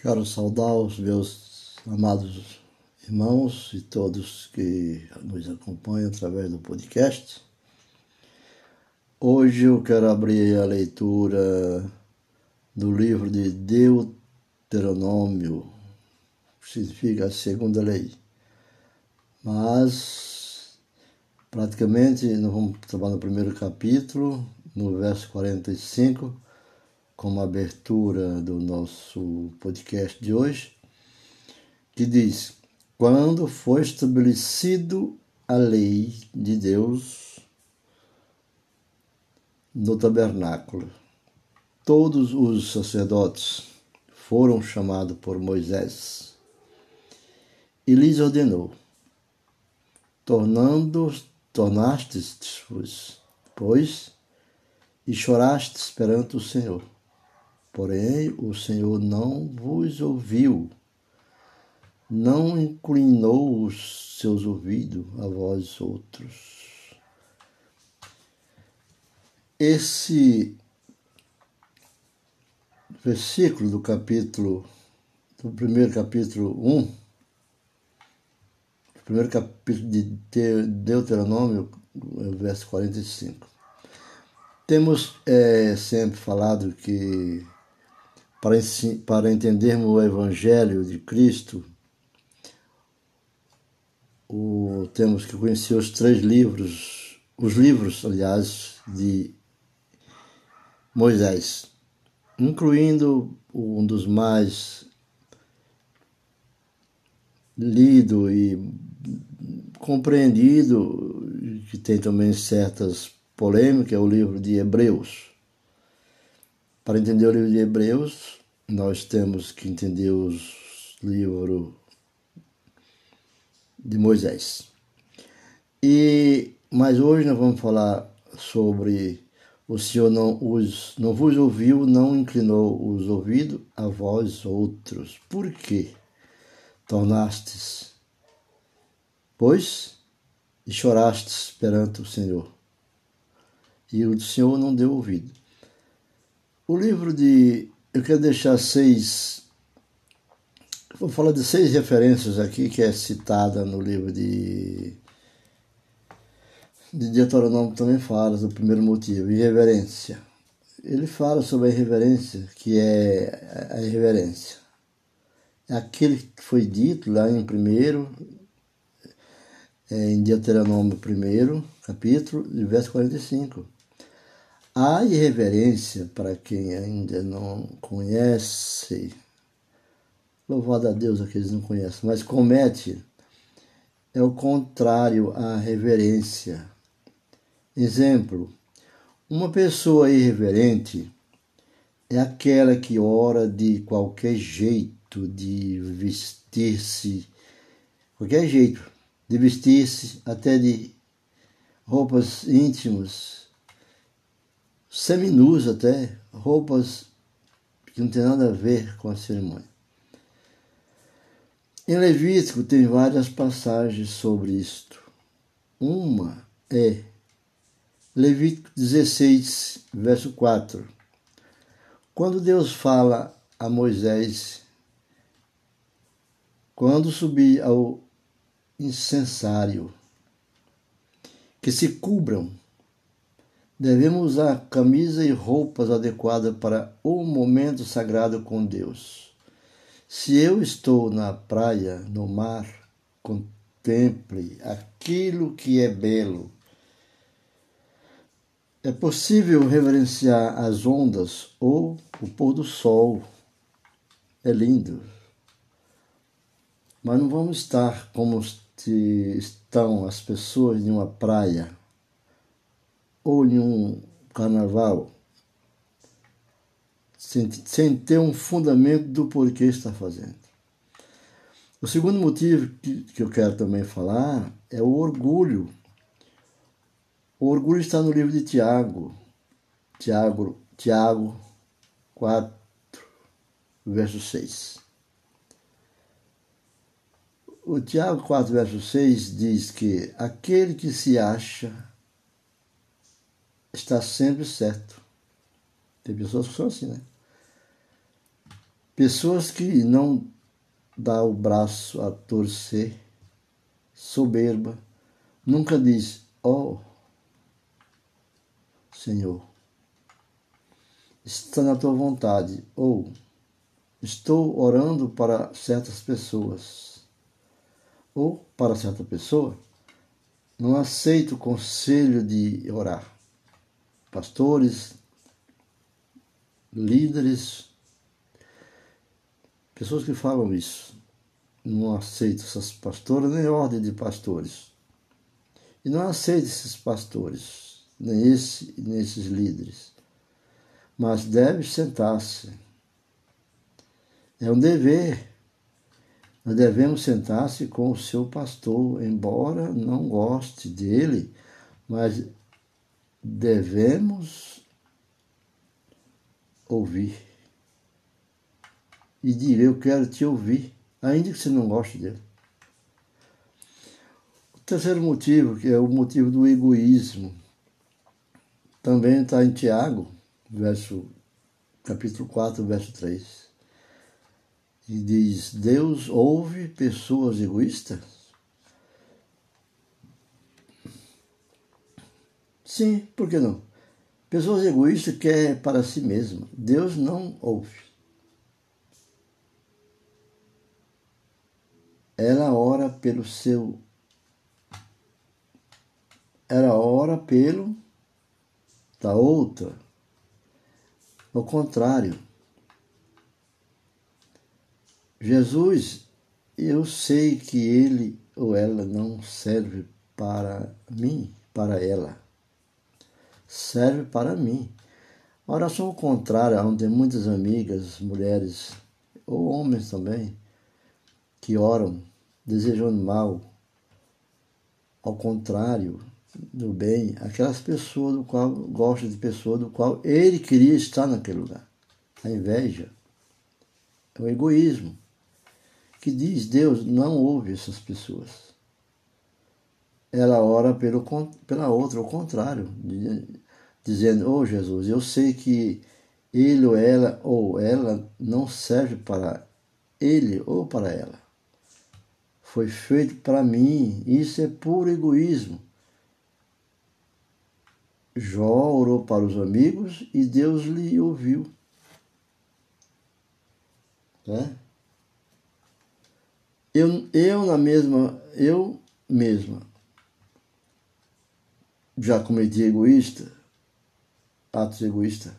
Quero saudar os meus amados irmãos e todos que nos acompanham através do podcast. Hoje eu quero abrir a leitura do livro de Deuteronômio, que significa a segunda lei. Mas, praticamente, nós vamos trabalhar no primeiro capítulo, no verso 45 como abertura do nosso podcast de hoje, que diz: Quando foi estabelecido a lei de Deus no tabernáculo, todos os sacerdotes foram chamados por Moisés e lhes ordenou: tornando tornastes-vos, pois, e chorastes perante o Senhor Porém, o Senhor não vos ouviu, não inclinou os seus ouvidos a vós outros. Esse versículo do capítulo, do primeiro capítulo 1, primeiro capítulo de Deuteronômio, verso 45. Temos é, sempre falado que para, para entendermos o Evangelho de Cristo, o, temos que conhecer os três livros, os livros, aliás, de Moisés, incluindo um dos mais lido e compreendido, que tem também certas polêmicas, é o livro de Hebreus. Para entender o livro de Hebreus, nós temos que entender os livros de Moisés. E mas hoje nós vamos falar sobre o Senhor não os não vos ouviu, não inclinou os ouvidos a vós outros. Por quê? Tornastes, pois, e chorastes perante o Senhor. E o Senhor não deu ouvido. O livro de. Eu quero deixar seis. Vou falar de seis referências aqui que é citada no livro de. De Deuteronômio também fala do primeiro motivo, irreverência. Ele fala sobre a irreverência, que é a irreverência. É aquele que foi dito lá em primeiro, é, em Deuteronômio primeiro, capítulo, verso 45 a irreverência, para quem ainda não conhece, louvado a Deus aqueles que não conhecem, mas comete, é o contrário à reverência. Exemplo: uma pessoa irreverente é aquela que ora de qualquer jeito de vestir-se, qualquer jeito de vestir-se, até de roupas íntimas, seminus até, roupas que não tem nada a ver com a cerimônia. Em Levítico tem várias passagens sobre isto. Uma é Levítico 16, verso 4. Quando Deus fala a Moisés, quando subir ao incensário, que se cubram Devemos usar camisa e roupas adequadas para o momento sagrado com Deus. Se eu estou na praia, no mar, contemple aquilo que é belo. É possível reverenciar as ondas ou o pôr do sol. É lindo. Mas não vamos estar como estão as pessoas em uma praia ou em um carnaval sem, sem ter um fundamento do porquê está fazendo. O segundo motivo que, que eu quero também falar é o orgulho. O orgulho está no livro de Tiago, Tiago, Tiago 4, verso 6. O Tiago 4, verso 6 diz que aquele que se acha está sempre certo. Tem pessoas que são assim, né? Pessoas que não dá o braço a torcer, soberba, nunca diz, ó oh, Senhor, está na tua vontade, ou estou orando para certas pessoas, ou para certa pessoa, não aceito o conselho de orar. Pastores, líderes, pessoas que falam isso. Não aceito essas pastoras nem ordem de pastores. E não aceito esses pastores, nem, esse, nem esses líderes. Mas deve sentar-se. É um dever. Nós devemos sentar-se com o seu pastor, embora não goste dele, mas devemos ouvir. E dizer, eu quero te ouvir, ainda que você não goste dele. O terceiro motivo, que é o motivo do egoísmo, também está em Tiago, verso, capítulo 4, verso 3. E diz, Deus ouve pessoas egoístas? Sim, por que não? Pessoas egoístas querem para si mesmas. Deus não ouve. Ela ora pelo seu. Ela ora pelo da outra. Ao contrário. Jesus, eu sei que ele ou ela não serve para mim, para ela serve para mim. A oração ao contrário, onde muitas amigas, mulheres, ou homens também, que oram desejando mal, ao contrário do bem, aquelas pessoas do qual gosta de pessoas do qual ele queria estar naquele lugar. A inveja é o egoísmo que diz Deus não ouve essas pessoas ela ora pelo, pela outra, ao contrário, dizendo: Oh Jesus, eu sei que ele ou ela ou ela não serve para ele ou para ela. Foi feito para mim, isso é puro egoísmo. Jó orou para os amigos e Deus lhe ouviu. Né? Eu, eu na mesma, eu mesma já cometi egoísta, atos egoístas.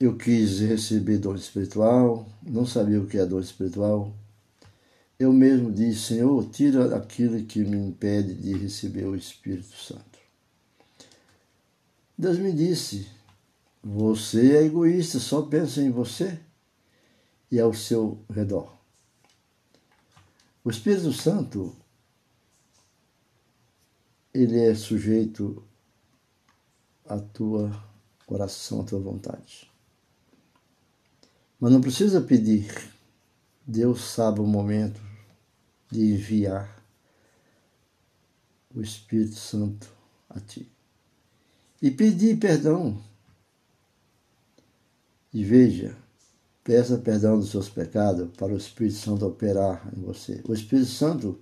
Eu quis receber dom espiritual, não sabia o que é dom espiritual. Eu mesmo disse, Senhor, tira aquilo que me impede de receber o Espírito Santo. Deus me disse, você é egoísta, só pensa em você e ao seu redor. O Espírito Santo ele é sujeito à tua coração, à tua vontade. Mas não precisa pedir. Deus sabe o momento de enviar o Espírito Santo a ti. E pedir perdão. E veja, peça perdão dos seus pecados para o Espírito Santo operar em você. O Espírito Santo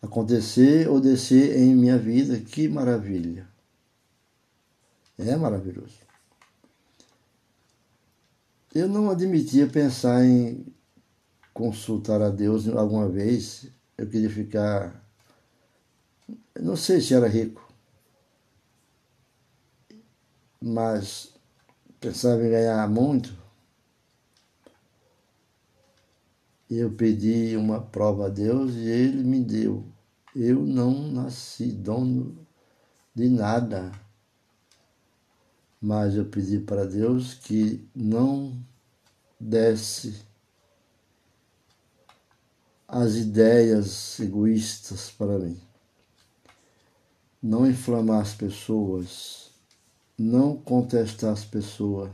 acontecer ou descer em minha vida. Que maravilha! É maravilhoso. Eu não admitia pensar em consultar a Deus alguma vez. Eu queria ficar. não sei se era rico, mas pensava em ganhar muito. E eu pedi uma prova a Deus e ele me deu. Eu não nasci dono de nada. Mas eu pedi para Deus que não desse as ideias egoístas para mim. Não inflamar as pessoas, não contestar as pessoas,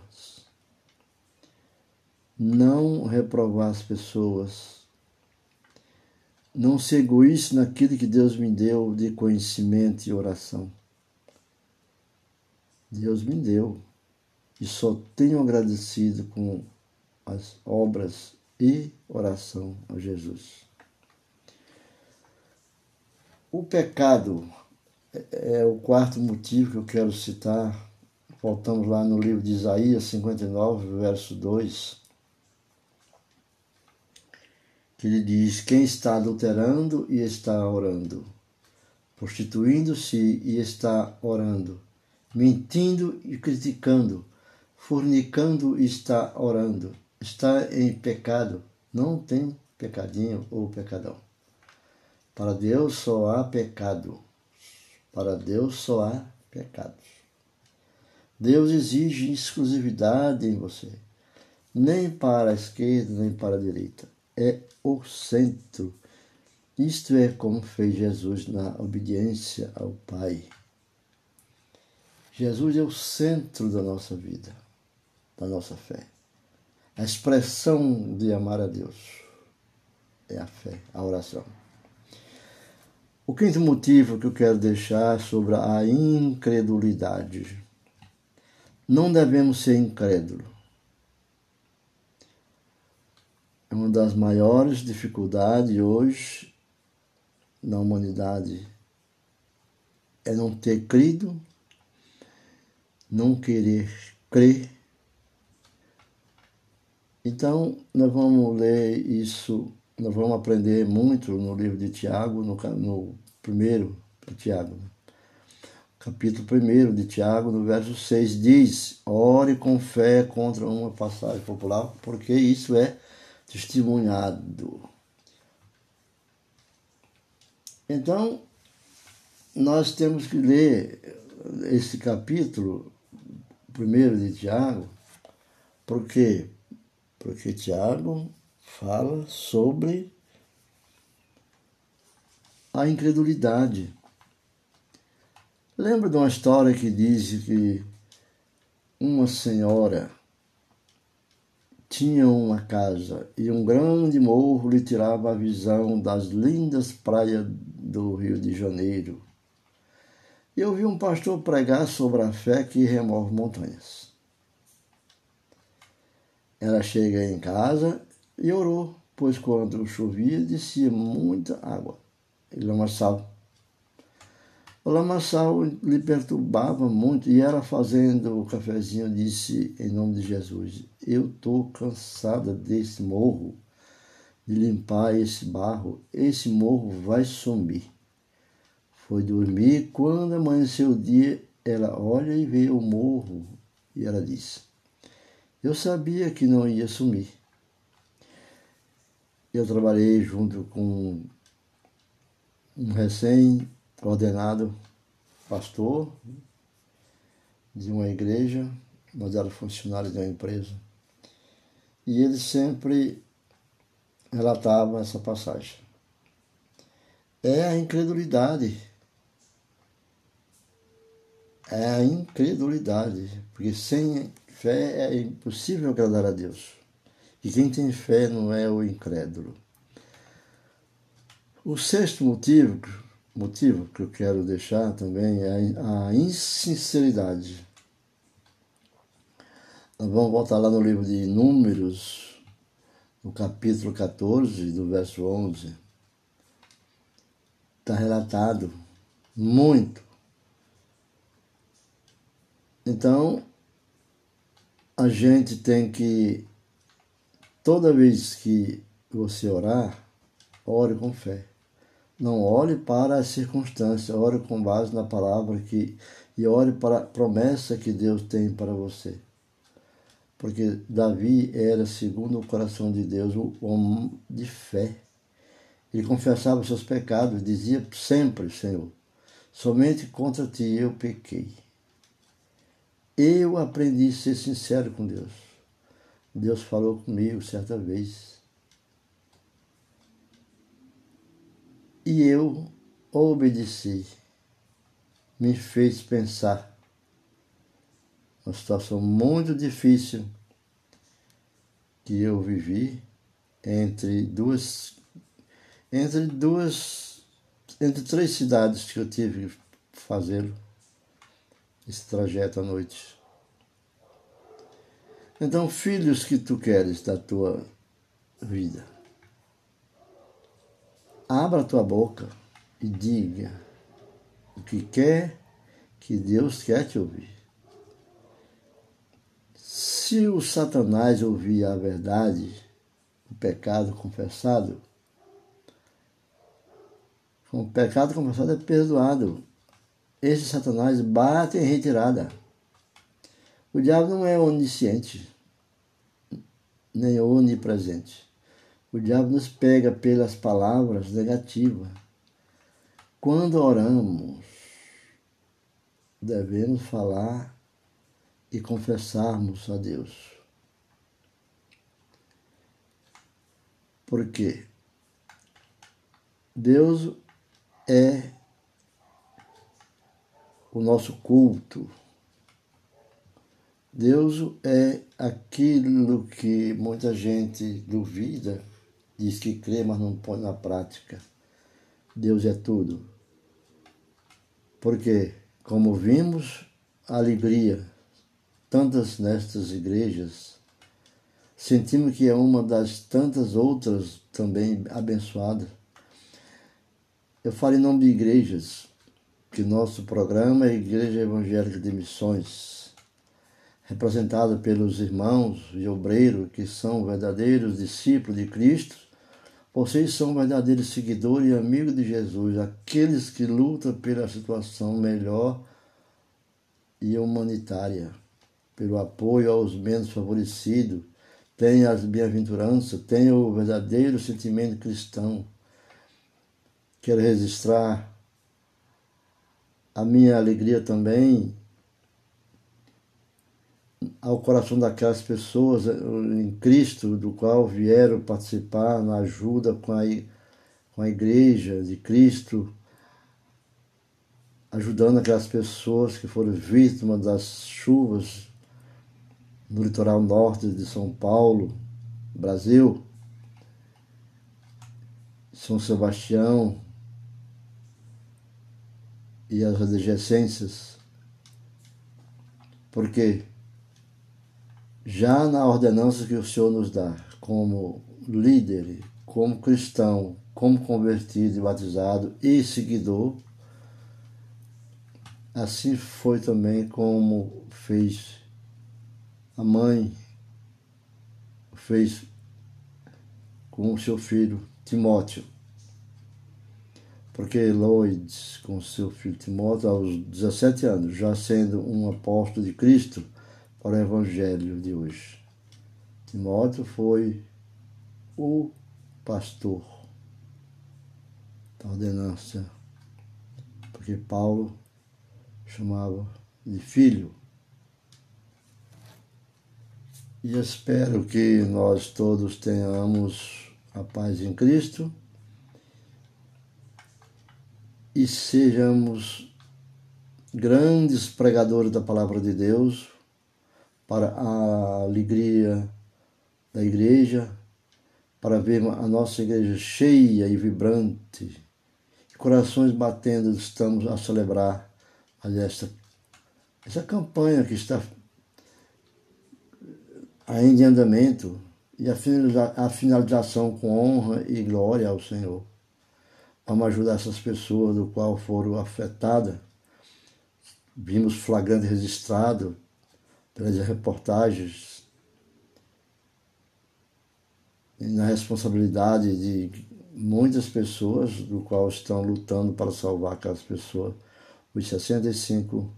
não reprovar as pessoas, não ser egoísta naquilo que Deus me deu de conhecimento e oração. Deus me deu e só tenho agradecido com as obras e oração a Jesus. O pecado é o quarto motivo que eu quero citar. Voltamos lá no livro de Isaías 59, verso 2, que ele diz: Quem está adulterando e está orando, prostituindo-se e está orando, mentindo e criticando, fornicando e está orando, está em pecado, não tem pecadinho ou pecadão. Para Deus só há pecado. Para Deus só há pecados. Deus exige exclusividade em você, nem para a esquerda, nem para a direita. É o centro. Isto é como fez Jesus na obediência ao Pai. Jesus é o centro da nossa vida, da nossa fé. A expressão de amar a Deus é a fé, a oração. O quinto motivo que eu quero deixar é sobre a incredulidade. Não devemos ser incrédulos. É uma das maiores dificuldades hoje na humanidade é não ter crido, não querer crer. Então, nós vamos ler isso nós vamos aprender muito no livro de Tiago, no, no primeiro, Tiago, né? capítulo 1 de Tiago, no verso 6, diz: Ore com fé contra uma passagem popular, porque isso é testemunhado. Então, nós temos que ler esse capítulo primeiro de Tiago, porque porque Tiago fala sobre a incredulidade. Lembra de uma história que diz que uma senhora tinha uma casa e um grande morro lhe tirava a visão das lindas praias do Rio de Janeiro. Eu vi um pastor pregar sobre a fé que remove montanhas. Ela chega em casa e orou, pois quando chovia descia muita água e lamaçal. O lamaçal lhe perturbava muito e ela fazendo o cafezinho disse em nome de Jesus, eu estou cansada desse morro, de limpar esse barro, esse morro vai sumir. Foi dormir, quando amanheceu o dia, ela olha e vê o morro e ela disse, eu sabia que não ia sumir. Eu trabalhei junto com um recém-ordenado pastor de uma igreja, mas era funcionário de uma empresa. E ele sempre relatava essa passagem. É a incredulidade. É a incredulidade. Porque sem fé é impossível agradar a Deus. E quem tem fé não é o incrédulo. O sexto motivo, motivo que eu quero deixar também é a insinceridade. Nós vamos voltar lá no livro de Números, no capítulo 14, do verso 11. Está relatado muito. Então, a gente tem que Toda vez que você orar, ore com fé. Não ore para as circunstâncias, ore com base na palavra que, e ore para a promessa que Deus tem para você. Porque Davi era, segundo o coração de Deus, um homem de fé. Ele confessava seus pecados, dizia sempre, Senhor, somente contra ti eu pequei. Eu aprendi a ser sincero com Deus. Deus falou comigo certa vez. E eu obedeci. Me fez pensar. Uma situação muito difícil que eu vivi entre duas entre duas entre três cidades que eu tive que fazer esse trajeto à noite. Então, filhos que tu queres da tua vida, abra tua boca e diga o que quer que Deus quer te ouvir. Se o Satanás ouvir a verdade, o pecado confessado, o pecado confessado é perdoado. Esse Satanás bate em retirada. O diabo não é onisciente, nem onipresente. O diabo nos pega pelas palavras negativas. Quando oramos, devemos falar e confessarmos a Deus. Porque Deus é o nosso culto. Deus é aquilo que muita gente duvida, diz que crê, mas não põe na prática. Deus é tudo. Porque, como vimos, a alegria, tantas nestas igrejas, sentimos que é uma das tantas outras também abençoadas. Eu falo em nome de igrejas, que nosso programa é Igreja Evangélica de Missões, representada pelos irmãos e obreiros que são verdadeiros discípulos de Cristo. Vocês são verdadeiros seguidores e amigos de Jesus, aqueles que lutam pela situação melhor e humanitária, pelo apoio aos menos favorecidos, têm as bem-aventuranças, têm o verdadeiro sentimento cristão. Quero registrar a minha alegria também ao coração daquelas pessoas eh, em Cristo, do qual vieram participar na ajuda com a, com a igreja de Cristo, ajudando aquelas pessoas que foram vítimas das chuvas no litoral norte de São Paulo, Brasil, São Sebastião, e as adjacências, porque já na ordenança que o Senhor nos dá, como líder, como cristão, como convertido e batizado e seguidor, assim foi também como fez a mãe, fez com o seu filho Timóteo porque Lloyd, com seu filho Timóteo, aos 17 anos, já sendo um apóstolo de Cristo para o Evangelho de hoje. Timóteo foi o pastor da ordenança, porque Paulo chamava de filho. E espero que nós todos tenhamos a paz em Cristo e sejamos grandes pregadores da palavra de Deus para a alegria da igreja, para ver a nossa igreja cheia e vibrante, corações batendo, estamos a celebrar essa, essa campanha que está ainda em andamento e a finalização com honra e glória ao Senhor. Vamos ajudar essas pessoas do qual foram afetadas. Vimos flagrante registrado pelas reportagens e na responsabilidade de muitas pessoas do qual estão lutando para salvar aquelas pessoas. Os 65,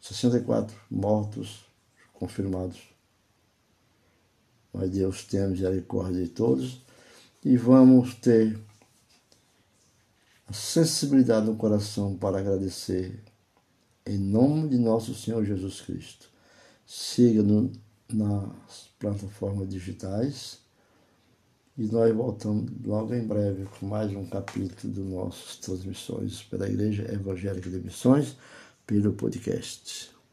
64 mortos confirmados. Mas Deus tenha misericórdia de todos e vamos ter a sensibilidade no coração para agradecer em nome de nosso Senhor Jesus Cristo. Siga-nos nas plataformas digitais e nós voltamos logo em breve com mais um capítulo das nossas transmissões pela Igreja Evangélica de Missões pelo podcast.